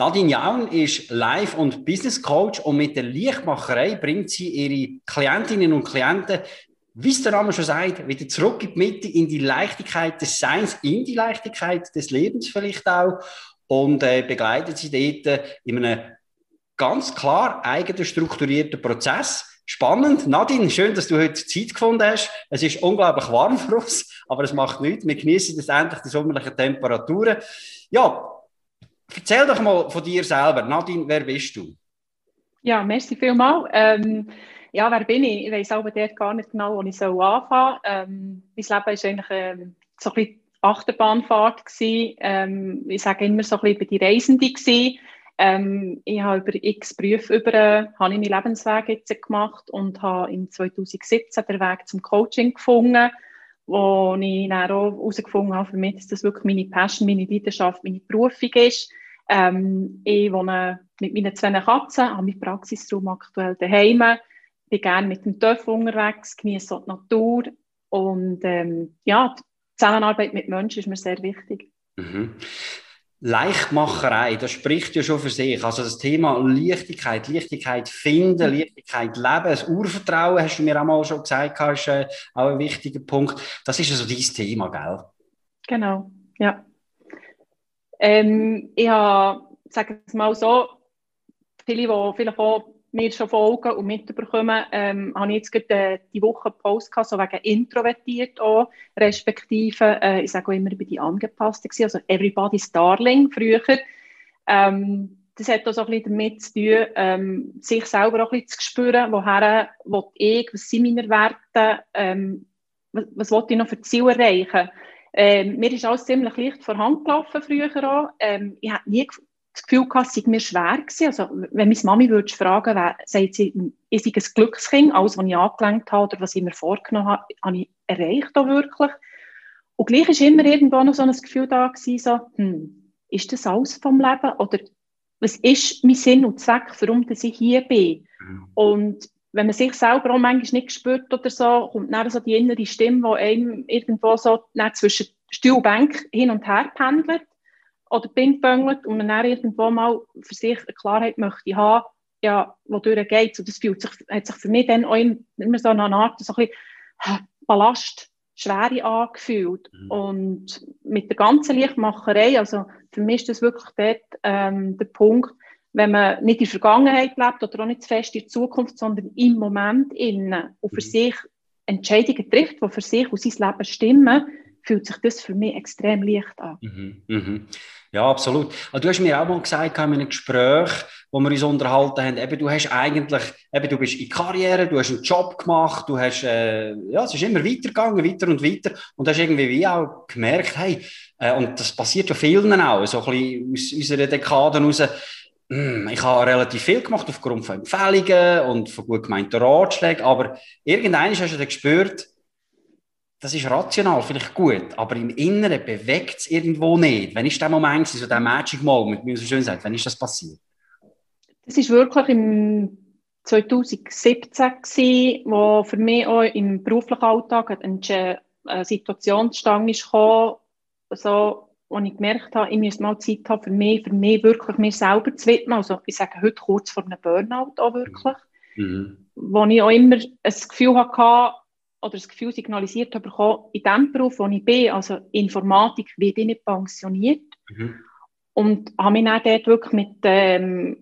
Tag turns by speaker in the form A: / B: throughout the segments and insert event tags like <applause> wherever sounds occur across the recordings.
A: Nadine Jaun ist Life- und Business Coach und mit der Lichtmacherei bringt sie ihre Klientinnen und Klienten, wie es der Name schon sagt, wieder zurück in die Mitte, in die Leichtigkeit des Seins, in die Leichtigkeit des Lebens vielleicht auch und äh, begleitet sie dort in einem ganz klar eigenen strukturierten Prozess. Spannend. Nadine, schön, dass du heute Zeit gefunden hast. Es ist unglaublich warm für uns, aber es macht nichts. Wir genießen das endlich die sommerlichen Temperaturen. Ja, Erzähl doch mal von dir selber. Nadine, wer bist du?
B: Ja, merci vielmals. Ähm, ja, wer bin ich? Ich weiß aber dort gar nicht genau, wo ich anfangen. Ähm, mein Leben war eigentlich ähm, so ein bisschen Achterbahnfahrt. Ähm, ich sage immer so ein bisschen, war die Reisende. Ähm, ich habe über x Berufe über, äh, habe ich meinen Lebensweg jetzt gemacht und habe in 2017 den Weg zum Coaching gefunden wo ich dann auch herausgefunden habe, für mich, dass das wirklich meine Passion, meine Leidenschaft, meine Berufung ist. Ähm, ich wohne mit meinen zwei Katzen, habe meinen Praxisraum aktuell daheim, bin gerne mit dem Töff unterwegs, genieße die Natur und ähm, ja, die Zusammenarbeit mit Menschen ist mir sehr wichtig.
A: Mhm. Leichtmacherei, das spricht ja schon für sich. Also das Thema Leichtigkeit, Leichtigkeit finden, mhm. Leichtigkeit leben, das Urvertrauen, hast du mir auch mal schon gesagt, ist äh, auch ein wichtiger Punkt. Das ist also dein Thema, gell?
B: Genau, ja. Ähm, ich habe, sage es mal so, viele, die vielleicht auch mir schon folgen und mitbekommen, ähm, habe ich jetzt gerade äh, die Woche einen Post gehabt, so wegen introvertiert auch, respektive, äh, ich sage auch immer, ich bin die Angepasste also Everybody's Darling früher. Ähm, das hat auch so ein bisschen damit zu tun, ähm, sich selber auch ein bisschen zu spüren, woher will ich, was sind meine Werte, ähm, was, was will ich noch für Ziele erreichen. Ähm, mir ist alles ziemlich leicht vor Hand gelaufen früher auch. Ähm, ich habe nie das Gefühl gehabt, es sei mir schwer gewesen. Also, wenn meine Mami würde fragen, wer, sagt sie, ich sei ein Glückskind, alles, was ich angelenkt habe oder was ich mir vorgenommen habe, habe ich erreicht auch wirklich. Und gleich ist immer irgendwo noch so ein Gefühl da gewesen, so, hm, ist das alles vom Leben? Oder was ist mein Sinn und Zweck, warum ich hier bin? Mhm. Und wenn man sich selber auch manchmal nicht spürt oder so, kommt dann so die innere Stimme, die einem irgendwo so zwischen Stuhl und Bank hin und her pendelt oder pingpongelt und man dann irgendwo mal für sich eine Klarheit möchte haben, ja, wodurch geht Und das fühlt sich, hat sich für mich dann auch immer so eine Art, so ein bisschen Ballast, Schwere angefühlt. Mhm. Und mit der ganzen Lichtmacherei, also für mich ist das wirklich dort ähm, der Punkt, wenn man nicht in der Vergangenheit lebt oder auch nicht zu fest in der Zukunft, sondern im Moment innen und für mhm. sich Entscheidungen trifft, die für sich und sein Leben stimmen, fühlt sich das für mich extrem leicht an. Mhm,
A: mhm. Ja, absolut. Also, du hast mir auch mal gesagt in einem Gespräch, wo wir uns unterhalten haben, eben, du hast eigentlich, eben, du bist in Karriere, du hast einen Job gemacht, du hast, äh, ja, es ist immer weitergegangen, weiter und weiter und hast irgendwie wie auch gemerkt, hey, äh, und das passiert ja vielen auch, so ein bisschen aus unserer Dekade heraus, ich habe relativ viel gemacht aufgrund von Empfehlungen und von gut gemeinten Ratschlägen, aber irgendwann hast du dann gespürt, das ist rational vielleicht gut, aber im Inneren bewegt es irgendwo nicht. Wann ist der Moment, so der Magic Moment, wie man so schön sagt, wann ist das passiert?
B: Das ist wirklich im 2017 gewesen, wo für mich auch im beruflichen Alltag eine Situation zustande ist gekommen, so, wo ich gemerkt habe, ich müsste mal Zeit haben für mich, für mich wirklich mir selber zu widmen. Also ich sage heute kurz vor einem Burnout auch wirklich. Mhm. Wo ich auch immer ein Gefühl hatte, oder das Gefühl signalisiert habe, in dem Beruf, wo ich bin, also Informatik, werde ich nicht pensioniert. Mhm. Und habe mich dann dort wirklich mit ähm,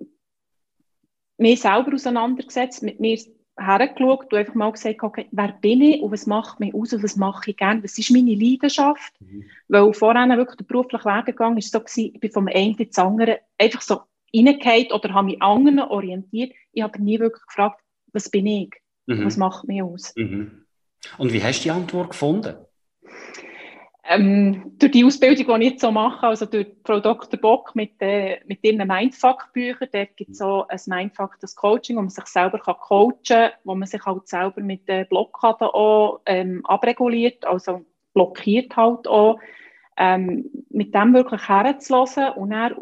B: mir selber auseinandergesetzt, mit mir hergeschaut und einfach mal gesagt, okay, wer bin ich und was macht mich aus und was mache ich gerne, was ist meine Leidenschaft. Mhm. Weil vorher wirklich der berufliche Werdegang war so, gewesen, ich bin vom einen ins andere einfach so reingefallen oder habe mich anderen orientiert. Ich habe nie wirklich gefragt, was bin ich, mhm. was macht mich aus.
A: Mhm. Und wie hast du die Antwort gefunden?
B: Ähm, durch die Ausbildung, die ich jetzt so mache, also durch Frau Dr. Bock mit, äh, mit ihren Mindfuck-Büchern, dort gibt es so ein Mindfuck, das Coaching, wo man sich selber kann coachen kann, wo man sich halt selber mit den Blockaden auch ähm, abreguliert, also blockiert halt auch, ähm, mit dem wirklich herzulassen und dann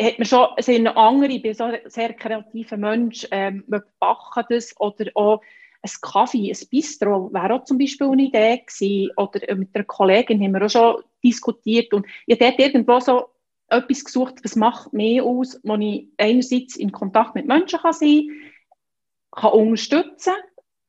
B: hat man schon sind andere, ich bin so ein sehr kreativer Mensch, ähm, backen das oder auch ein Kaffee, ein Bistro wäre auch zum Beispiel eine Idee gewesen. Oder mit einer Kollegin haben wir auch schon diskutiert. Und ich habe dort irgendwo so etwas gesucht, was macht mehr aus, wo ich einerseits in Kontakt mit Menschen kann sein kann, unterstützen,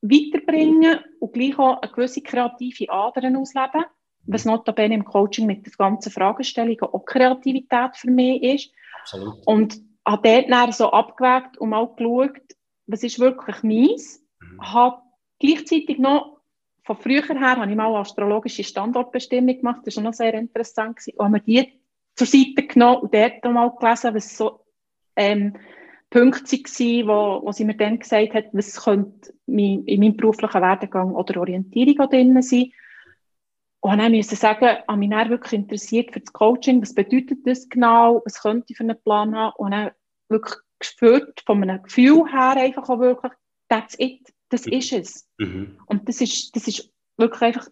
B: weiterbringen und gleich auch eine gewisse kreative Adern ausleben, was notabene im Coaching mit der ganzen Fragestellung auch Kreativität für mich ist. Absolut. Und habe dort dann so abgewägt und mal geschaut, was ist wirklich meins habe gleichzeitig noch, von früher her, habe ich mal astrologische Standortbestimmung gemacht, das war noch sehr interessant. Gewesen. Und haben wir die zur Seite genommen und dort mal gelesen, was so ähm, Punkte waren, wo, wo sie mir dann gesagt hat, was könnte in meinem beruflichen Werdegang oder Orientierung drin sein. Und dann musste ich sagen, habe mich wirklich interessiert für das Coaching, was bedeutet das genau, was könnte ich für einen Plan haben und dann wirklich gespürt, von einem Gefühl her einfach auch wirklich, that's it. Das mhm. ist es. Mhm. Und das ist, das ist wirklich einfach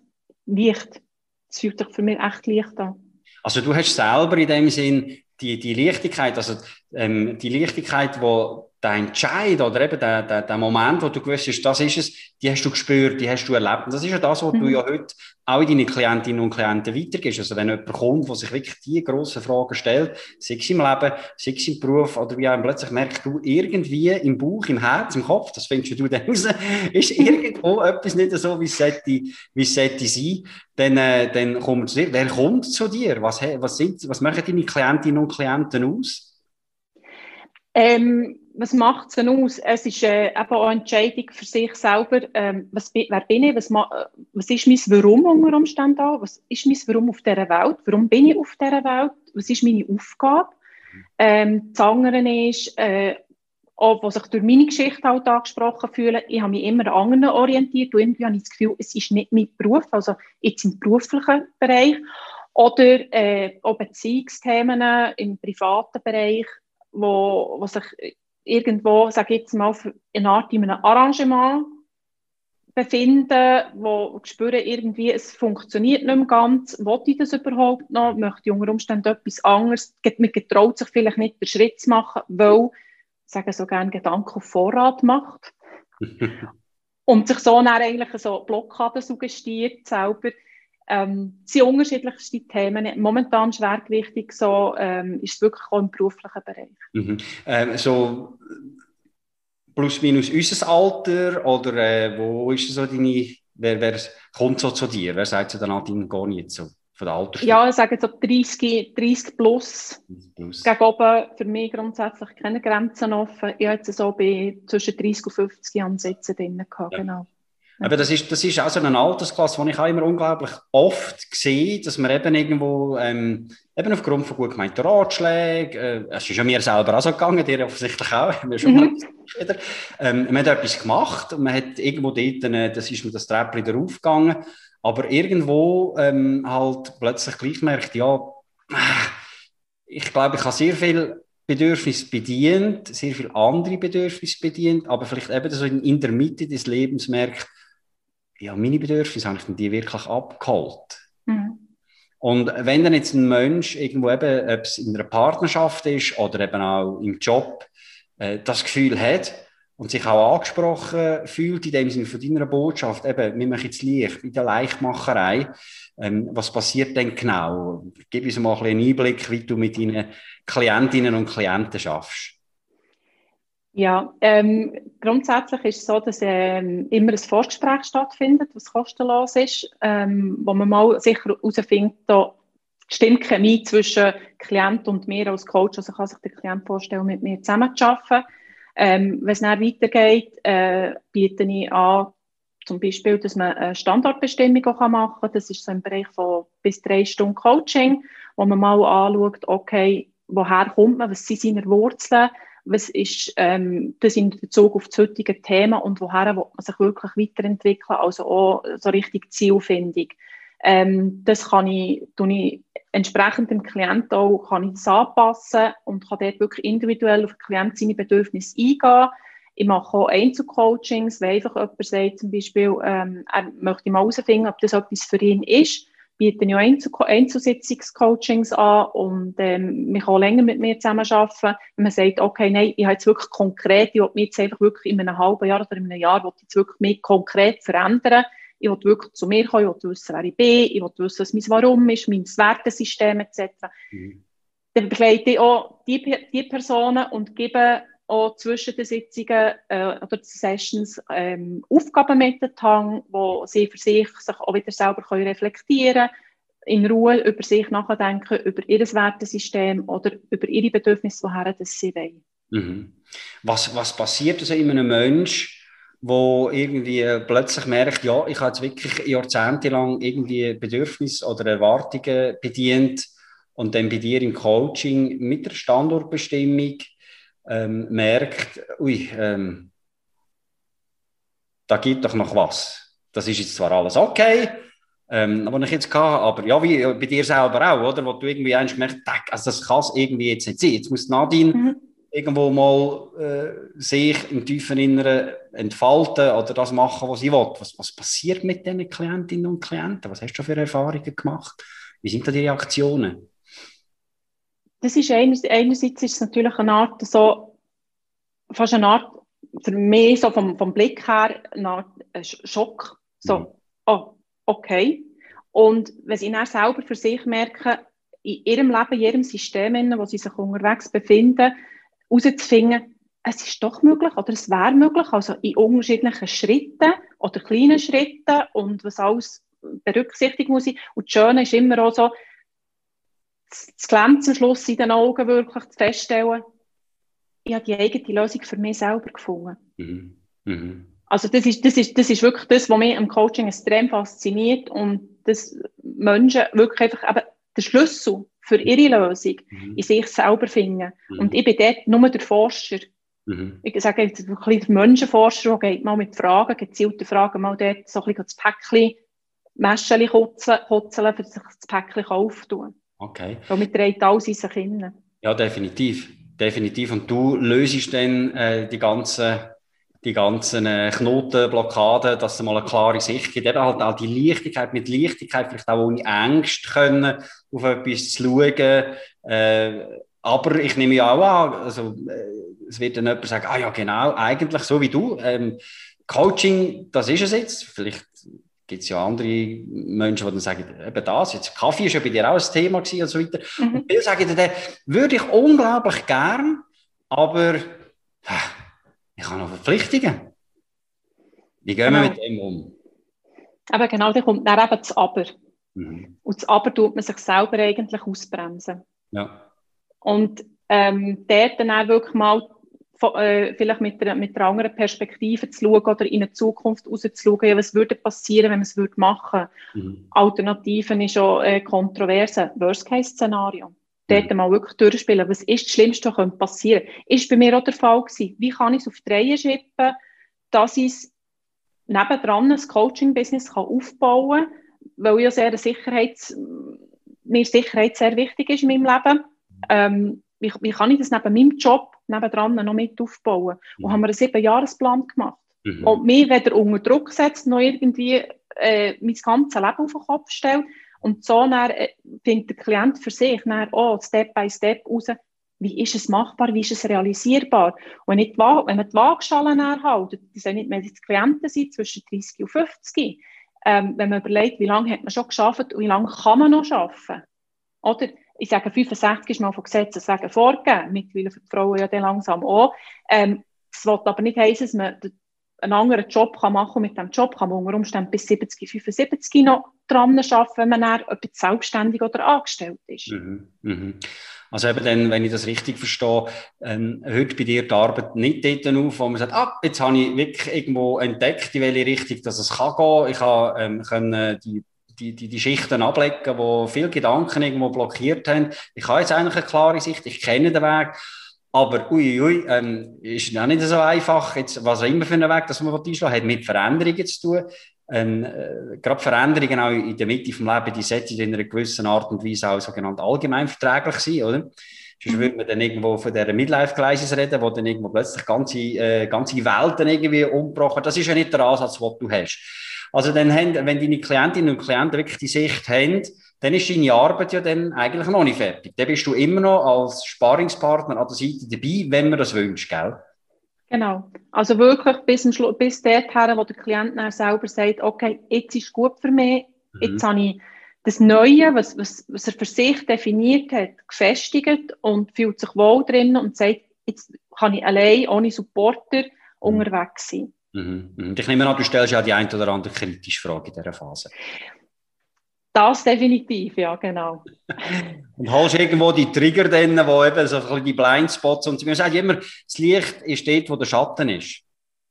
B: Licht. Das fühlt sich für mich echt Licht an.
A: Also du hast selber in dem Sinn die, die Leichtigkeit, also ähm, die Leichtigkeit, wo der Entscheid oder eben der, der, der Moment, wo du gewusst hast, das ist es, die hast du gespürt, die hast du erlebt. Und das ist ja das, was mhm. du ja heute auch in deine Klientinnen und Klienten weitergibst. Also wenn jemand kommt, der sich wirklich die grossen Fragen stellt, sei es im Leben, sei es im Beruf oder wie auch plötzlich merkst du irgendwie im Bauch, im Herz, im Kopf, das findest du dann raus, <laughs> ist irgendwo etwas nicht so, wie es sollte, wie es sollte sein, dann, äh, dann kommt zu dir. Wer kommt zu dir? Was, was, sind, was machen deine Klientinnen und Klienten aus?
B: Ähm, was macht es denn aus? Es ist äh, eben auch eine Entscheidung für sich selber, ähm, was, wer bin ich, was, was ist mein Warum unter Umständen auch, was ist mein Warum auf dieser Welt, warum bin ich auf dieser Welt, was ist meine Aufgabe. Ähm, das andere ist, äh, auch, was sich durch meine Geschichte halt angesprochen fühlen, ich habe mich immer an anderen orientiert und irgendwie habe ich das Gefühl, es ist nicht mein Beruf, also jetzt im beruflichen Bereich. Oder äh, auch Beziehungsthemen im privaten Bereich, wo, wo sich irgendwo, sage ich jetzt mal, eine Art in einem Arrangement befinden, wo spüren irgendwie, es funktioniert nicht mehr ganz, wollte ich das überhaupt noch, möchte ich unter Umständen etwas anderes, man getraut sich vielleicht nicht den Schritt zu machen, weil, ich sage so gerne, Gedanken auf Vorrat macht. <laughs> und sich so dann eigentlich so Blockaden suggestiert selber, ähm, es sind unterschiedlichste Themen. Momentan schwergewichtig so, ähm, ist es wirklich auch im beruflichen Bereich.
A: Mhm. Ähm, so plus minus unser Alter oder äh, wo ist so deine, wer, wer kommt so zu dir? Wer sagt so dann Nadine, geh nicht so? Von der Altersstufe?
B: Ja, ich sage so 30, 30 plus. 30 plus. Gegen oben für mich grundsätzlich keine Grenzen offen. Ich habe jetzt so bei zwischen 30 und 50 Jahren Sitzen drin gehabt, ja. genau.
A: Aber das ist, das ist auch so eine Altersklasse, die ich auch immer unglaublich oft sehe, dass man eben irgendwo, ähm, eben aufgrund von gut gemeinten Ratschlägen, äh, es ist ja mir selber auch so gegangen, dir offensichtlich auch, <laughs> wir schon mal <laughs> wieder, ähm, man hat etwas gemacht und man hat irgendwo dort, äh, das ist mir das Treppchen wieder aufgegangen, aber irgendwo ähm, halt plötzlich gleich merkt, ja, ich glaube, ich habe sehr viel Bedürfnis bedient, sehr viele andere Bedürfnisse bedient, aber vielleicht eben so in, in der Mitte des Lebens merkt, ja, meine Bedürfnisse habe ich die wirklich abgeholt. Mhm. Und wenn dann jetzt ein Mensch irgendwo eben, ob es in einer Partnerschaft ist oder eben auch im Job, äh, das Gefühl hat und sich auch angesprochen fühlt, in dem Sinne von deiner Botschaft, eben, wir machen jetzt Licht, in der Leichtmacherei, ähm, was passiert denn genau? Gib uns mal ein einen Einblick, wie du mit deinen Klientinnen und Klienten schaffst.
B: Ja, ähm, grundsätzlich ist es so, dass ähm, immer ein Vorgespräch stattfindet, was kostenlos ist, ähm, wo man mal sicher herausfindet, da stimmt Chemie zwischen Klient und mir als Coach, also kann sich der Klient vorstellen, mit mir zusammen zu arbeiten. Ähm, Wenn es dann weitergeht, äh, biete ich an, zum Beispiel, dass man eine Standortbestimmung auch machen kann. Das ist so im Bereich von bis drei Stunden Coaching, wo man mal anschaut, okay, woher kommt man, was sind seine Wurzeln, was ist ähm, das in Bezug auf das heutige Thema und woher will man sich wirklich weiterentwickeln, also auch so richtig Zielfindung. Ähm, das kann ich, ich entsprechend dem Klienten auch kann ich das anpassen und kann dort wirklich individuell auf den Klienten seine Bedürfnisse eingehen. Ich mache auch Einzelcoachings, wenn einfach jemand sagt, zum Beispiel, ähm, er möchte mal herausfinden, ob das etwas für ihn ist, biete ich auch Einzel Einzelsitzungscoachings an und ähm, man kann länger mit mir zusammenarbeiten. Wenn man sagt, okay, nein, ich habe jetzt wirklich konkret, ich will mich jetzt einfach wirklich in einem halben Jahr oder in einem Jahr, will ich jetzt wirklich mich konkret verändern, ich will wirklich zu mir kommen, ich will wissen, wer ich bin, ich will wissen, was mein Warum ist, mein Wertesystem etc. Mhm. Dann begleite ich auch die, die Personen und gebe auch zwischen den Sitzungen äh, oder den Sessions ähm, Aufgaben mit wo sie für sich sich auch wieder selber können reflektieren in Ruhe über sich nachdenken, über ihr Wertesystem oder über ihre Bedürfnisse, woher das sie wollen.
A: Mhm. Was, was passiert also in einem Menschen, wo irgendwie plötzlich merkt, ja, ich habe jetzt wirklich jahrzehntelang irgendwie Bedürfnisse oder Erwartungen bedient und dann bei dir im Coaching mit der Standortbestimmung ähm, merkt, ui, ähm, da gibt doch noch was. Das ist jetzt zwar alles okay, ähm, was ich jetzt hatte, aber ja, wie bei dir selber auch, oder? Wo du irgendwie eigentlich gemerkt also das kann es irgendwie jetzt nicht sein. Jetzt muss Nadine mhm. irgendwo mal äh, sich im tiefen Inneren entfalten oder das machen, was sie will. Was, was passiert mit diesen Klientinnen und Klienten? Was hast du für Erfahrungen gemacht? Wie sind da die Reaktionen?
B: Das ist einerseits, einerseits ist es natürlich eine Art, so, fast eine Art, für mich so vom, vom Blick her, eine Art Schock. So, mhm. oh, okay. Und wenn sie dann selber für sich merken, in ihrem Leben, in ihrem System, in wo sie sich unterwegs befinden, herauszufinden, es ist doch möglich oder es wäre möglich, also in unterschiedlichen Schritten oder kleinen Schritten und was alles berücksichtigt muss sein. Und das Schöne ist immer auch so, das Glänzen Schluss in den Augen wirklich zu feststellen, ich habe die eigene Lösung für mich selber gefunden. Mhm. Mhm. Also das ist, das, ist, das ist wirklich das, was mich am Coaching extrem fasziniert und dass Menschen wirklich einfach eben den Schlüssel für ihre Lösung mhm. in sich selber finden. Mhm. Und ich bin dort nur der Forscher. Mhm. Ich sage jetzt ein bisschen der Menschenforscher, der geht mal mit Fragen, gezielten Fragen, mal dort so ein bisschen das Päckchen, Mäschchen kotzeln, für sich das Päckchen auftun.
A: Okay.
B: Damit trägt alles in sich.
A: Ja, definitiv. Definitiv. Und du löst dann äh, die ganzen, die ganzen äh, Knotenblockaden, dass es mal eine klare Sicht gibt. Eben halt auch die Leichtigkeit, mit Leichtigkeit vielleicht auch ohne Angst können, auf etwas zu schauen. Äh, aber ich nehme ja auch an, also, äh, es wird dann jemand sagen, ah ja, genau, eigentlich so wie du. Ähm, Coaching, das ist es jetzt. Vielleicht gibt es ja andere Menschen, die dann sagen, eben das, jetzt Kaffee ist ja bei dir auch ein Thema gewesen und so weiter. Mhm. Und viele sagen dann, würde ich unglaublich gern, aber ich habe noch Verpflichtungen. Wie gehen genau. wir mit dem um?
B: Aber genau, da kommt dann eben das Aber. Mhm. Und das Aber tut man sich selber eigentlich ausbremsen.
A: Ja.
B: Und ähm, dort dann auch wirklich mal vielleicht mit einer, mit einer anderen Perspektive zu schauen oder in eine Zukunft rauszuschauen, ja, was würde passieren, wenn man es würde machen mhm. Alternativen ist auch äh, kontroverse Worst-Case-Szenario. Mhm. Dort mal wirklich durchspielen, was ist das Schlimmste, was passieren könnte. Ist bei mir auch der Fall gewesen. Wie kann ich es auf die Reihe schippen, dass ich nebendran ein Coaching-Business aufbauen kann, weil ja sehr Sicherheit, mir Sicherheit sehr wichtig ist in meinem Leben. Ähm, wie, wie kann ich das neben meinem Job nebendran noch mit aufbauen. Und mhm. haben wir einen Sieben-Jahresplan gemacht. Mhm. Und mich weder unter Druck setzt, noch irgendwie äh, mein ganzes Leben auf den Kopf stellt. Und so dann, äh, findet der Klient für sich dann, oh, Step by Step raus, wie ist es machbar, wie ist es realisierbar. Und wenn, ich die, wenn man die Waagschalen erhält, das sind nicht mehr die Klienten sind zwischen 30 und 50, ähm, wenn man überlegt, wie lange hat man schon geschafft und wie lange kann man noch arbeiten. Oder ich sage, 65 ist mal von Gesetzes wegen vorgegeben, mittlerweile für die Frauen ja dann langsam auch. Ähm, das will aber nicht heißen, dass man einen anderen Job kann machen kann. Mit diesem Job kann man unter Umständen bis 70, 75 noch dran arbeiten, wenn man dann selbstständig oder angestellt ist. Mhm,
A: mhm. Also eben dann, wenn ich das richtig verstehe, ähm, hört bei dir die Arbeit nicht dort auf, wo man sagt, ah, jetzt habe ich wirklich irgendwo entdeckt, in welche Richtung dass es kann gehen. Ich habe ähm, können die die, die, die Schichten ablecken, wo viele Gedanken irgendwo blockiert haben. Ich habe jetzt eigentlich eine klare Sicht, ich kenne den Weg, aber ui, ui, ähm, ist auch nicht so einfach, jetzt, was auch immer für einen Weg, dass man einschlagen hat mit Veränderungen zu tun. ähm, äh, gerade Veränderungen auch in der Mitte vom Leben, die sollten in einer gewissen Art und Weise auch sogenannt allgemein verträglich sein, oder? Sonst mhm. würde man dann irgendwo von dieser Midlife-Crisis reden, wo dann irgendwo plötzlich ganze, äh, ganze Welten irgendwie umbrochen. Das ist ja nicht der Ansatz, den du hast. Also dann haben, wenn deine Klientinnen und Klienten wirklich die Sicht haben, dann ist deine Arbeit ja dann eigentlich noch nicht fertig. Dann bist du immer noch als Sparingspartner an der Seite dabei, wenn man das wünscht, gell?
B: Genau. Also wirklich bis, bis dorthin, wo der Klient dann selber sagt, okay, jetzt ist gut für mich, mhm. jetzt habe ich das Neue, was, was, was er für sich definiert hat, gefestigt und fühlt sich wohl drin und sagt, jetzt kann ich allein, ohne Supporter, mhm. unterwegs sein.
A: Mhm. mhm. Ich nehme an, du stellst ja die ein oder andere kritische Frage in dieser Phase.
B: Das definitiv, ja, genau. <laughs>
A: und holst irgendwo die Trigger dann, wo eben so ein bisschen die Blindspots und man sagt immer, das Licht ist dort, wo der Schatten ist.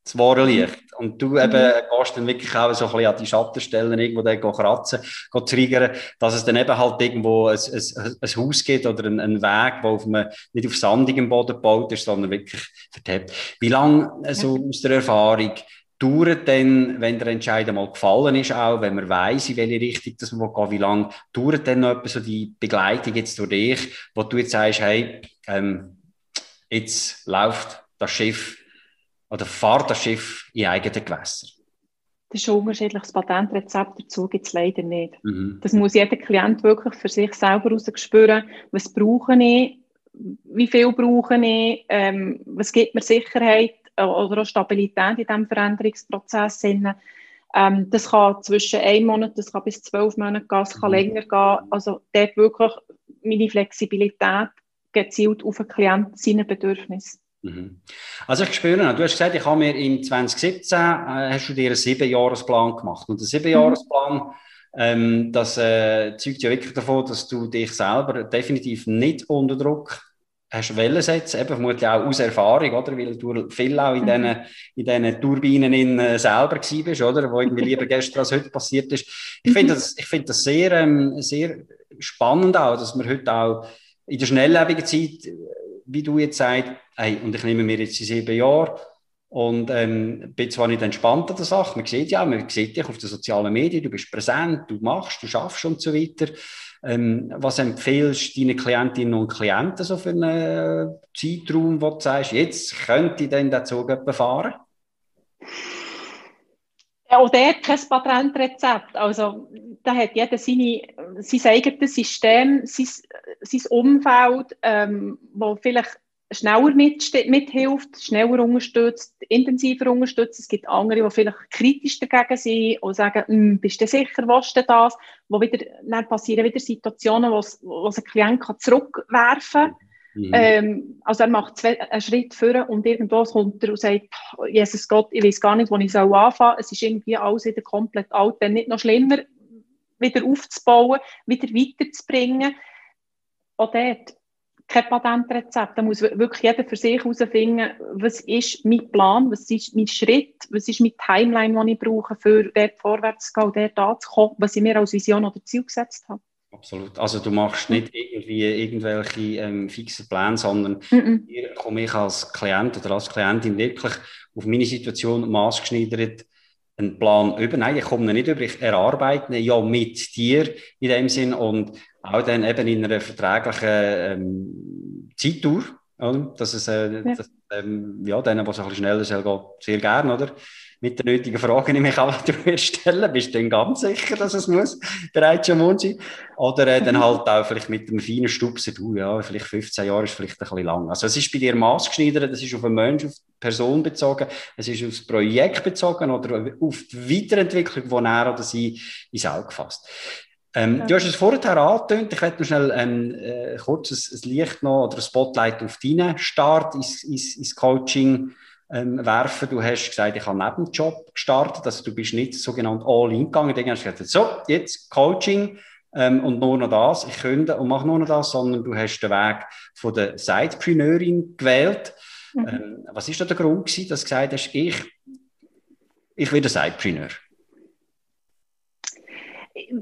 A: Das wahre. Licht. Und du eben mhm. gehst dann wirklich auch so ein bisschen an die Schattenstellen irgendwo dann kratzen, triggern, dass es dann eben halt irgendwo ein, ein, ein Haus gibt oder ein, ein Weg, der auf einem, nicht auf sandigem Boden gebaut ist, sondern wirklich vertappt. Wie lange, so aus der Erfahrung, dauert denn, wenn der Entscheid mal gefallen ist, auch wenn man weiß, in welche Richtung das man geht, wie lange dauert denn noch so die Begleitung jetzt durch dich, wo du jetzt sagst, hey, ähm, jetzt läuft das Schiff oder fahrt das Schiff in eigene Gewässer?
B: Das ist ein unterschiedliches Patentrezept, dazu gibt es leider nicht. Mhm. Das muss jeder Klient wirklich für sich selber spüren, was brauche ich, wie viel brauche ich, ähm, was gibt mir Sicherheit, oder auch Stabilität in diesem Veränderungsprozess. Ähm, das kann zwischen einem Monat, das kann bis zwölf Monate gehen, es kann mhm. länger gehen. Also dort wirklich meine Flexibilität gezielt auf den Klienten, seine Bedürfnisse.
A: Mhm. Also ich spüre, du hast gesagt, ich habe mir im 2017 äh, hast du dir einen Siebenjahresplan gemacht und der Siebenjahresplan mhm. ähm, das äh, zeugt ja wirklich davon, dass du dich selber definitiv nicht unter Druck hast Wellen setzen, eben vermutlich auch aus Erfahrung, oder? Weil du viel auch in mhm. diesen, in diesen Turbinen in, äh, selber gewesen bist, oder? Wo irgendwie lieber gestern als heute passiert ist. Ich finde mhm. das, ich finde das sehr, ähm, sehr spannend auch, dass man heute auch in der schnelllebigen Zeit, wie du jetzt sagst, hey, und ich nehme mir jetzt die sieben Jahre, und ähm, bin zwar nicht entspannt an der Sache, man sieht ja, man sieht dich auf den sozialen Medien, du bist präsent, du machst, du schaffst und so weiter. Ähm, was empfiehlst du deinen Klientinnen und Klienten so für einen Zeitraum, wo du sagst, jetzt könnte ich dann den Zug fahren?
B: Auch der hat kein Patentrezept. Also, da hat jeder seine, sein eigenes System, sein, sein Umfeld, ähm, wo vielleicht schneller mit, mithilft, schneller unterstützt, intensiver unterstützt. Es gibt andere, die vielleicht kritisch dagegen sind und sagen, hm, bist du sicher, was du das? Wo wieder, dann passieren wieder Situationen, wo ein Klient kann zurückwerfen kann. Mhm. Ähm, also er macht zwei, einen Schritt vor und irgendwo kommt er und sagt, Jesus Gott, ich weiß gar nicht, wo ich anfangen soll. Es ist irgendwie alles wieder komplett alt, wenn nicht noch schlimmer, wieder aufzubauen, wieder weiterzubringen. Auch dort kein Patentrezept. Da muss wirklich jeder für sich herausfinden, was ist mein Plan, was ist mein Schritt, was ist meine Timeline, die ich brauche, für dort vorwärts zu gehen, dort anzukommen, was ich mir als Vision oder Ziel gesetzt habe.
A: Absolut. Also du machst nicht irgendwie irgendwelche ähm, fixen Pläne, sondern mm hier komme ich als Klient oder als Klientin wirklich auf meine Situation maßgeschneidert einen Plan über. Nein, ich komme nicht über, ich erarbeite ja mit dir in dem Sinn und auch dann eben in einer verträglichen ähm, Zeittour, oder? dass es, äh, ja. Dass, ähm, ja, denen, so ein bisschen schneller sind, geht sehr gerne, oder? Mit den nötigen Fragen, <laughs> die mich auch stellen, bist du denn ganz sicher, dass es muss bereits schon Mund sein? Oder äh, dann halt auch vielleicht mit einem feinen Stupsen, du, ja, vielleicht 15 Jahre ist vielleicht ein bisschen lang. Also es ist bei dir maßgeschneidert, das ist auf einen Menschen, auf die Person bezogen, es ist aufs Projekt bezogen oder auf die Weiterentwicklung, die er oder sie ins Auge fasst. Ähm, ja. Du hast es vorher angetönt, ich werde noch schnell ähm, äh, kurz ein, ein, Licht noch oder ein Spotlight auf deinen Start ins, ins, ins Coaching ähm, werfen. Du hast gesagt, ich habe neben dem Job gestartet, also du bist nicht sogenannt all-in gegangen. Dann hast du gesagt, so, jetzt Coaching ähm, und nur noch das, ich könnte und mache nur noch das, sondern du hast den Weg von der Sidepreneurin gewählt. Mhm. Ähm, was ist da der Grund gewesen, dass du gesagt hast, ich, ich der Sidepreneur?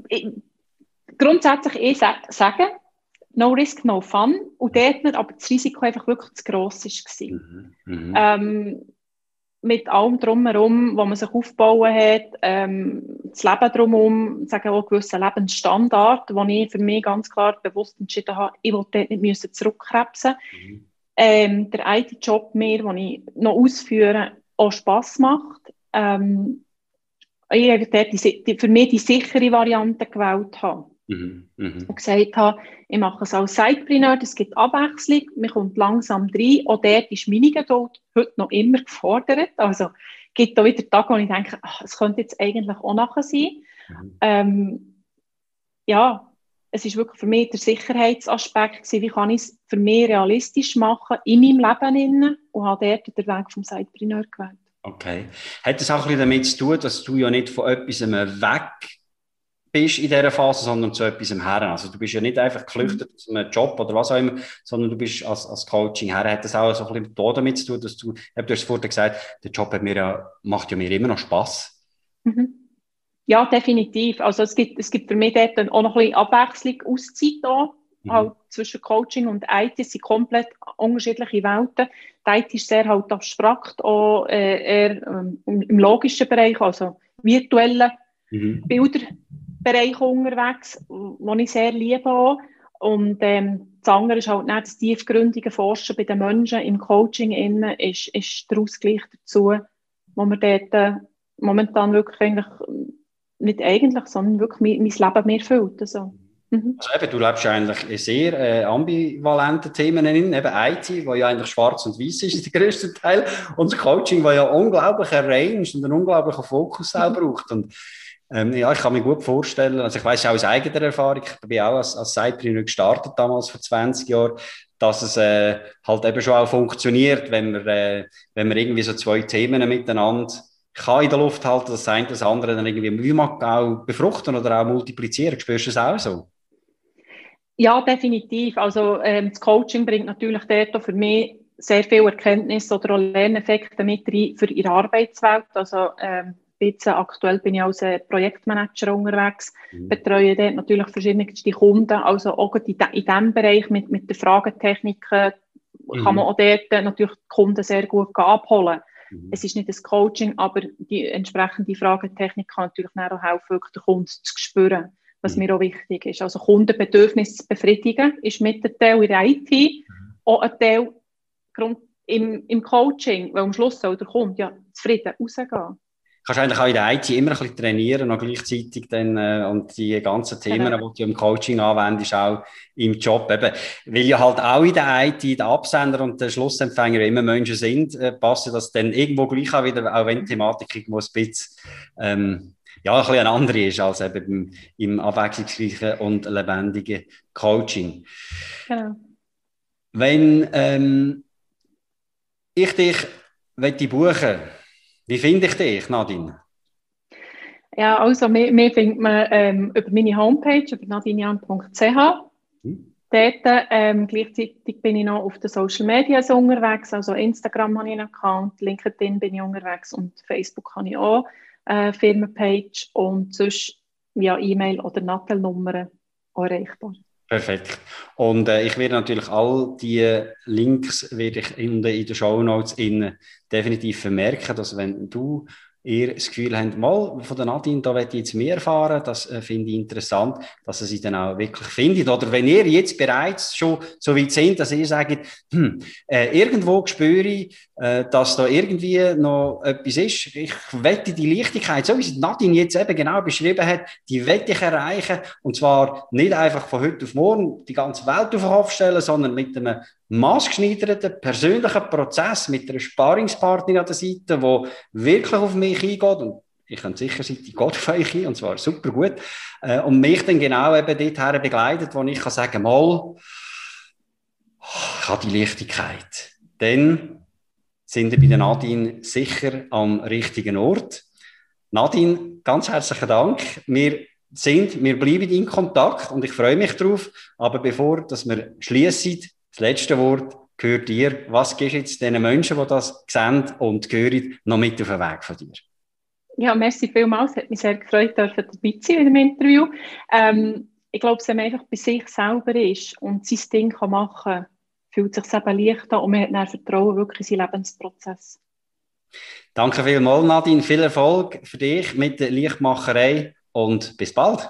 B: Ich, grundsätzlich eh sagen, no risk, no fun. Und dort nicht, aber das Risiko einfach wirklich zu gross war. Mhm. Mhm. Ähm, mit allem drumherum, was man sich aufbauen hat, ähm, das Leben drumherum, sagen auch gewissen Lebensstandard, wo ich für mich ganz klar bewusst entschieden habe, ich wollte dort nicht müssen zurückkrebsen. Mhm. Ähm, der IT-Job mehr, den ich noch ausführe, auch Spass macht. Ähm, ich habe dort die, die, für mich die sichere Variante gewählt habe. Mhm, mh. Und gesagt habe, ich mache es als Sidepreneur, es gibt Abwechslung, man kommt langsam rein. Auch dort ist meine Geduld heute noch immer gefordert. Also es gibt da wieder Tage, wo ich denke, es könnte jetzt eigentlich auch nachher sein. Mhm. Ähm, ja, es ist wirklich für mich der Sicherheitsaspekt gewesen, wie kann ich es für mich realistisch machen in meinem Leben und habe dort den Weg vom Sidepreneur gewählt.
A: Okay. Hat das auch ein bisschen damit zu tun, dass du ja nicht von etwas weg bist in dieser Phase, sondern zu etwas her. Also du bist ja nicht einfach geflüchtet mhm. aus einem Job oder was auch immer, sondern du bist als, als Coaching her. Hat das auch so ein bisschen damit zu tun, dass du, du hast vorhin gesagt, der Job hat mir ja, macht ja mir immer noch Spass.
B: Mhm. Ja, definitiv. Also es gibt, es gibt für mich dort auch noch ein bisschen Abwechslung, Auszeit da. Mhm. Halt zwischen Coaching und IT sind komplett unterschiedliche Welten. Die IT ist sehr halt abstrakt, auch äh, eher ähm, im logischen Bereich, also virtuelle mhm. Bilder Bereich unterwegs, den ich sehr liebe auch. Und ähm, das andere ist halt nicht das tiefgründige Forschen bei den Menschen im Coaching innen, ist, ist der Ausgleich dazu, wo man dort äh, momentan wirklich eigentlich, nicht eigentlich, sondern wirklich mein, mein Leben mehr füllt. Also.
A: Mhm. Also eben, du lebst eigentlich sehr äh, ambivalente Themen in, eben IT, wo ja eigentlich schwarz und weiß ist, <laughs> der größte Teil, und das Coaching, wo ja unglaublich Range und einen unglaublichen Fokus auch mhm. braucht. Und ähm, ja, ich kann mir gut vorstellen, also ich weiß auch aus eigener Erfahrung, ich bin auch als, als Sidepreneur gestartet damals vor 20 Jahren, dass es äh, halt eben schon auch funktioniert, wenn man, äh, wenn man irgendwie so zwei Themen miteinander kann in der Luft halten, das eine das andere dann irgendwie wie man auch befruchten oder auch multiplizieren. Spürst du es auch so?
B: Ja, definitiv. Also ähm, das Coaching bringt natürlich dort für mich sehr viel Erkenntnis oder auch Lerneffekte mit rein für ihre Arbeitswelt. Also ähm, Jetzt, aktuell bin ich als äh, Projektmanager unterwegs, mhm. betreue dort natürlich verschiedene Kunden, also auch in, in diesem Bereich mit, mit den Fragetechniken mhm. kann man auch dort natürlich die Kunden sehr gut abholen. Mhm. Es ist nicht das Coaching, aber die entsprechende Fragetechnik kann natürlich auch helfen, den Kunden zu spüren, was mhm. mir auch wichtig ist. Also Kundenbedürfnisse zu befriedigen, ist mit einem Teil in der IT, mhm. auch ein Teil im, im Coaching, weil am Schluss soll der Kunde ja zufrieden rausgehen
A: kannst eigentlich auch in der IT immer ein bisschen trainieren und gleichzeitig dann, äh, und die ganzen Themen, genau. die du im Coaching anwendest, auch im Job eben. Weil ja halt auch in der IT der Absender und der Schlussempfänger immer Menschen sind, äh, passen das dann irgendwo gleich auch wieder, auch wenn die Thematik irgendwo ein bisschen, ähm, ja, ein bisschen eine andere ist als eben im, im abwechslungsreichen und lebendigen Coaching. Genau. Wenn ähm, ich dich buchen buchen wie finde ich dich, Nadine?
B: Ja, also, mehr findet man ähm, über meine Homepage, über nadinian.ch. Hm. Dort, ähm, gleichzeitig bin ich noch auf den Social Media unterwegs, also Instagram habe ich einen Account, LinkedIn bin ich unterwegs und Facebook habe ich auch eine äh, Firmenpage und sonst via E-Mail oder Nattelnummern erreichbar.
A: Perfekt. Und äh, ich werde natürlich all die Links werde ich in, in den Show Notes definitiv vermerken, dass wenn du ihr das Gefühl habt, mal von der Nadine, da werde ich jetzt mehr erfahren, das äh, finde ich interessant, dass ihr sie dann auch wirklich findet. Oder wenn ihr jetzt bereits schon so weit seid, dass ihr sagt, hm, äh, irgendwo spüre ich, äh, dass da irgendwie noch etwas ist. Ich wette die Leichtigkeit, so wie sie Nadine jetzt eben genau beschrieben hat, die wette ich erreichen. Und zwar nicht einfach von heute auf morgen die ganze Welt auf den Kopf stellen, sondern mit einem maßgeschneiderten persönlichen Prozess mit einer Sparingspartnerin an der Seite, wo wirklich auf mich eingeht und ich kann sicher sein, die geht auf euch ein, und zwar super gut, äh, und mich dann genau eben dorthin begleitet, wo ich kann sagen, mal, ich habe die Leichtigkeit. Dann sind wir bei der Nadine sicher am richtigen Ort. Nadine, ganz herzlichen Dank. Wir sind, wir bleiben in Kontakt und ich freue mich darauf. Aber bevor dass wir schließen, das letzte Wort gehört dir. Was gibst du jetzt den Menschen, die das sehen und hören, noch mit auf den Weg von dir?
B: Ja, merci vielmals. Es hat mich sehr gefreut, dabei zu sein in dem Interview. Ähm, ich glaube, wenn man einfach bei sich selber ist und sein Ding kann machen kann, fühlt sich eben leicht an und man hat dann Vertrauen wirklich in seinen Lebensprozess.
C: Danke vielmals, Nadine. Viel Erfolg für dich mit der Lichtmacherei und bis bald.